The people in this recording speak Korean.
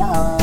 쇼.